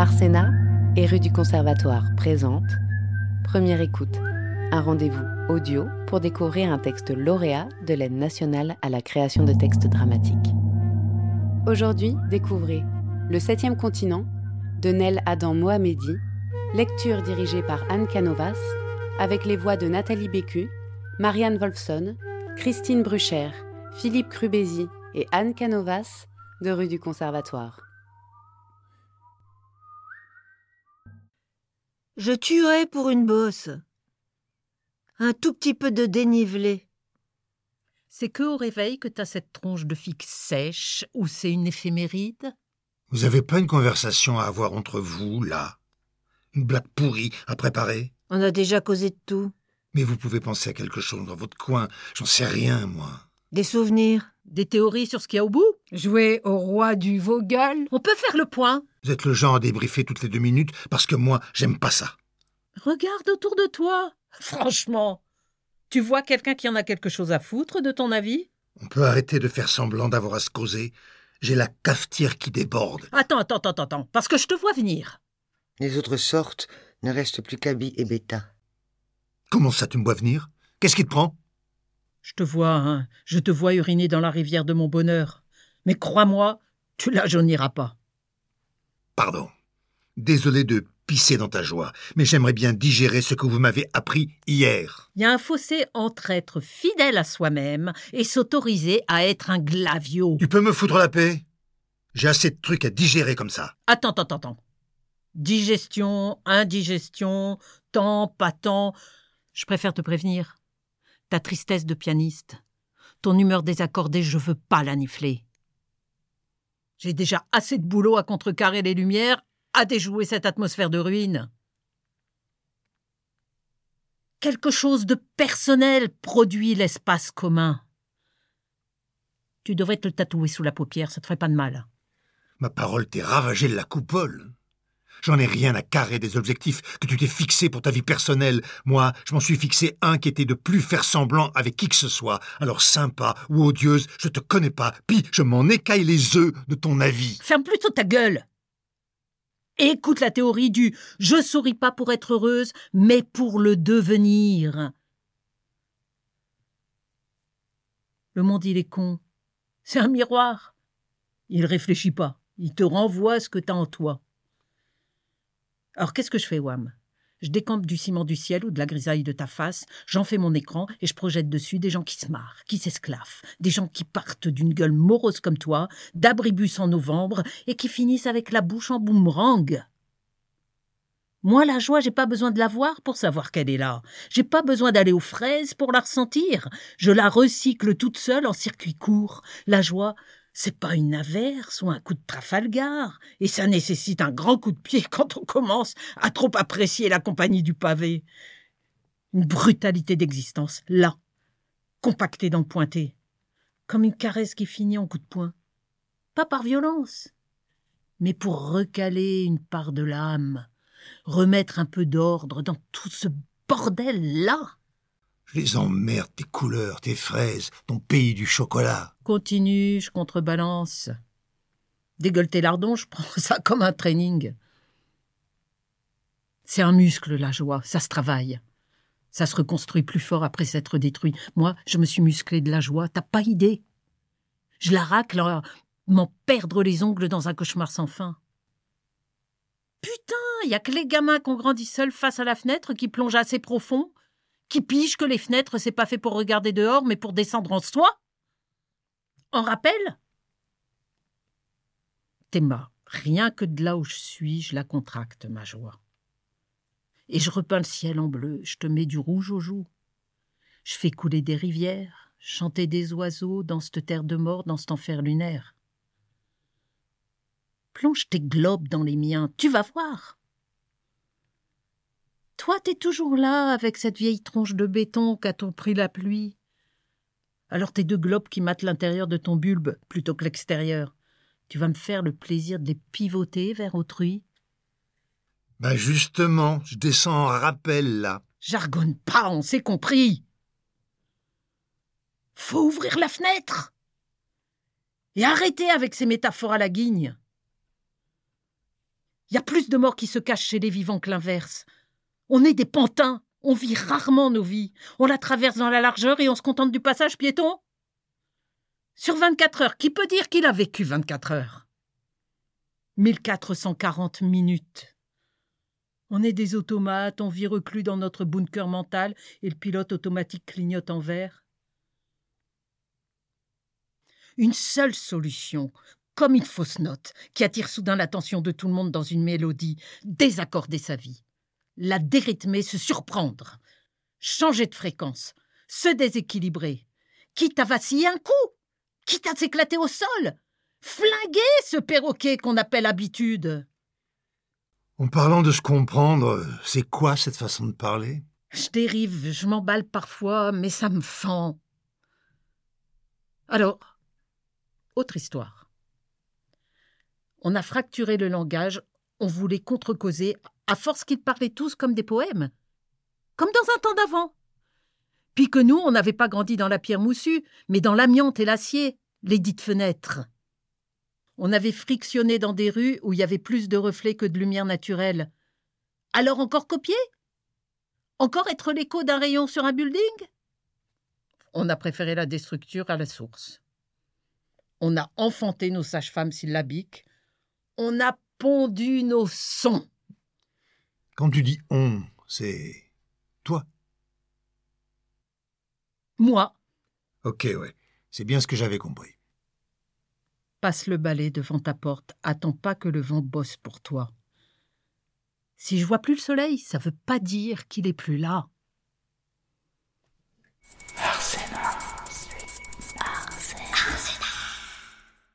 Arsena et rue du Conservatoire présente Première écoute, un rendez-vous audio pour découvrir un texte lauréat de l'aide nationale à la création de textes dramatiques. Aujourd'hui, découvrez Le septième continent de Nel Adam Mohamedi, lecture dirigée par Anne Canovas, avec les voix de Nathalie Bécu, Marianne Wolfson, Christine Brucher, Philippe Crubézy et Anne Canovas de rue du Conservatoire. Je tuerais pour une bosse. Un tout petit peu de dénivelé. C'est que au réveil que t'as cette tronche de figue sèche ou c'est une éphéméride? Vous avez pas une conversation à avoir entre vous, là? Une blague pourrie à préparer? On a déjà causé de tout. Mais vous pouvez penser à quelque chose dans votre coin. J'en sais rien, moi. Des souvenirs. Des théories sur ce qu'il y a au bout? Jouer au roi du Vogel On peut faire le point Vous êtes le genre à débriefer toutes les deux minutes parce que moi, j'aime pas ça. Regarde autour de toi Franchement Tu vois quelqu'un qui en a quelque chose à foutre de ton avis? On peut arrêter de faire semblant d'avoir à se causer. J'ai la cafetière qui déborde. Attends, attends, attends, attends, parce que je te vois venir. Les autres sortes ne restent plus qu'Abi et Beta. Comment ça, tu me vois venir? Qu'est-ce qui te prend? Je te vois, hein, je te vois uriner dans la rivière de mon bonheur. Mais crois-moi, tu la jauniras pas. Pardon. Désolé de pisser dans ta joie, mais j'aimerais bien digérer ce que vous m'avez appris hier. Il y a un fossé entre être fidèle à soi-même et s'autoriser à être un glavio. Tu peux me foutre la paix? J'ai assez de trucs à digérer comme ça. Attends, attends, attends. Digestion, indigestion, temps, pas temps. Je préfère te prévenir. Ta tristesse de pianiste, ton humeur désaccordée, je veux pas la nifler. J'ai déjà assez de boulot à contrecarrer les lumières, à déjouer cette atmosphère de ruine. Quelque chose de personnel produit l'espace commun. Tu devrais te le tatouer sous la paupière, ça te ferait pas de mal. Ma parole t'est ravagée de la coupole. J'en ai rien à carrer des objectifs que tu t'es fixés pour ta vie personnelle. Moi, je m'en suis fixé un qui était de plus faire semblant avec qui que ce soit. Alors sympa ou odieuse, je te connais pas, puis je m'en écaille les œufs de ton avis. Ferme plutôt ta gueule. Écoute la théorie du je souris pas pour être heureuse, mais pour le devenir. Le monde, il est con. C'est un miroir. Il réfléchit pas. Il te renvoie ce que t'as en toi. Alors qu'est-ce que je fais, Wam Je décampe du ciment du ciel ou de la grisaille de ta face, j'en fais mon écran et je projette dessus des gens qui se marrent, qui s'esclaffent, des gens qui partent d'une gueule morose comme toi, d'abribus en novembre et qui finissent avec la bouche en boomerang. Moi, la joie, j'ai pas besoin de la voir pour savoir qu'elle est là. J'ai pas besoin d'aller aux fraises pour la ressentir. Je la recycle toute seule en circuit court. La joie, c'est pas une averse ou un coup de Trafalgar, et ça nécessite un grand coup de pied quand on commence à trop apprécier la compagnie du pavé. Une brutalité d'existence, là, compactée dans le pointé, comme une caresse qui finit en coup de poing. Pas par violence, mais pour recaler une part de l'âme, remettre un peu d'ordre dans tout ce bordel-là. Je les emmerde, tes couleurs, tes fraises, ton pays du chocolat. Continue, je contrebalance. Dégueule tes lardons, je prends ça comme un training. C'est un muscle, la joie, ça se travaille. Ça se reconstruit plus fort après s'être détruit. Moi, je me suis musclé de la joie, t'as pas idée. Je la racle à m'en perdre les ongles dans un cauchemar sans fin. Putain, y a que les gamins qu'on grandit seuls face à la fenêtre qui plongent assez profond, qui pigent que les fenêtres, c'est pas fait pour regarder dehors, mais pour descendre en soi En rappel Théma, rien que de là où je suis, je la contracte, ma joie. Et je repeins le ciel en bleu, je te mets du rouge aux joues. Je fais couler des rivières, chanter des oiseaux dans cette terre de mort, dans cet enfer lunaire. Plonge tes globes dans les miens, tu vas voir. Toi, t'es toujours là avec cette vieille tronche de béton qu'a t pris la pluie. Alors tes deux globes qui matent l'intérieur de ton bulbe plutôt que l'extérieur, tu vas me faire le plaisir de les pivoter vers autrui Ben justement, je descends en rappel là. Jargonne pas, on s'est compris. Faut ouvrir la fenêtre et arrêter avec ces métaphores à la guigne. Il y a plus de morts qui se cachent chez les vivants que l'inverse. On est des pantins. On vit rarement nos vies. On la traverse dans la largeur et on se contente du passage piéton. Sur 24 heures, qui peut dire qu'il a vécu 24 heures? 1440 minutes. On est des automates, on vit reclus dans notre bunker mental et le pilote automatique clignote en vert. Une seule solution, comme une fausse note, qui attire soudain l'attention de tout le monde dans une mélodie, désaccorder sa vie la dérythmer, se surprendre, changer de fréquence, se déséquilibrer, quitte à vaciller un coup, quitte à s'éclater au sol, flinguer ce perroquet qu'on appelle habitude. En parlant de se comprendre, c'est quoi cette façon de parler? Je dérive, je m'emballe parfois, mais ça me fend. Alors, autre histoire. On a fracturé le langage, on voulait contre-causer à force qu'ils parlaient tous comme des poèmes, comme dans un temps d'avant. Puis que nous, on n'avait pas grandi dans la pierre moussue, mais dans l'amiante et l'acier, les dites fenêtres. On avait frictionné dans des rues où il y avait plus de reflets que de lumière naturelle. Alors encore copier? Encore être l'écho d'un rayon sur un building? On a préféré la déstructure à la source. On a enfanté nos sages-femmes syllabiques. On a pondu nos sons. Quand tu dis on, c'est toi. Moi. Ok, ouais. C'est bien ce que j'avais compris. Passe le balai devant ta porte. Attends pas que le vent bosse pour toi. Si je vois plus le soleil, ça veut pas dire qu'il est plus là.